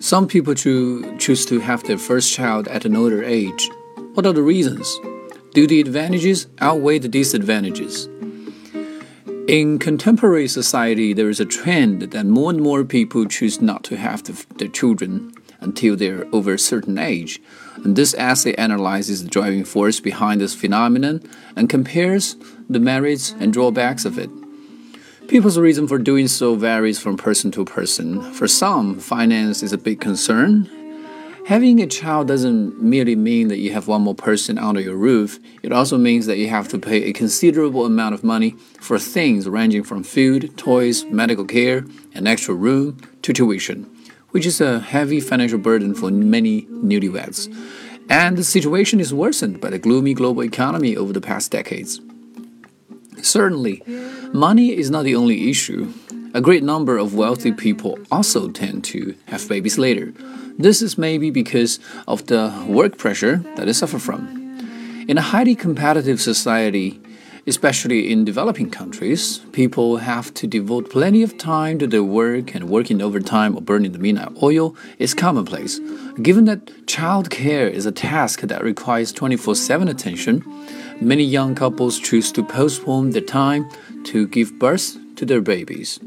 Some people cho- choose to have their first child at an older age. What are the reasons? Do the advantages outweigh the disadvantages? In contemporary society, there is a trend that more and more people choose not to have the, their children until they're over a certain age. And this essay analyzes the driving force behind this phenomenon and compares the merits and drawbacks of it. People's reason for doing so varies from person to person. For some, finance is a big concern. Having a child doesn't merely mean that you have one more person under your roof, it also means that you have to pay a considerable amount of money for things ranging from food, toys, medical care, an extra room, to tuition which is a heavy financial burden for many newlyweds. And the situation is worsened by the gloomy global economy over the past decades. Certainly, money is not the only issue. A great number of wealthy people also tend to have babies later. This is maybe because of the work pressure that they suffer from. In a highly competitive society, Especially in developing countries, people have to devote plenty of time to their work, and working overtime or burning the midnight oil is commonplace. Given that child care is a task that requires 24 7 attention, many young couples choose to postpone their time to give birth to their babies.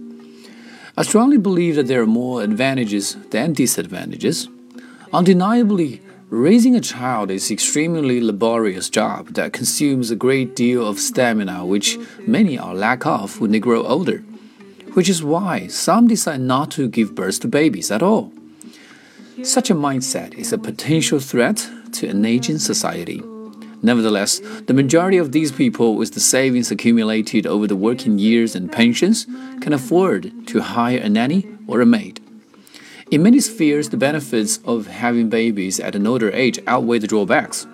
I strongly believe that there are more advantages than disadvantages. Undeniably, Raising a child is extremely laborious job that consumes a great deal of stamina which many are lack of when they grow older, which is why some decide not to give birth to babies at all. Such a mindset is a potential threat to an aging society. Nevertheless, the majority of these people with the savings accumulated over the working years and pensions can afford to hire a nanny or a maid. In many spheres, the benefits of having babies at an older age outweigh the drawbacks.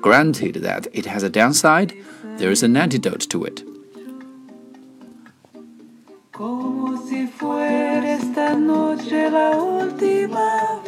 Granted that it has a downside, there is an antidote to it. Como si fuera esta noche la última.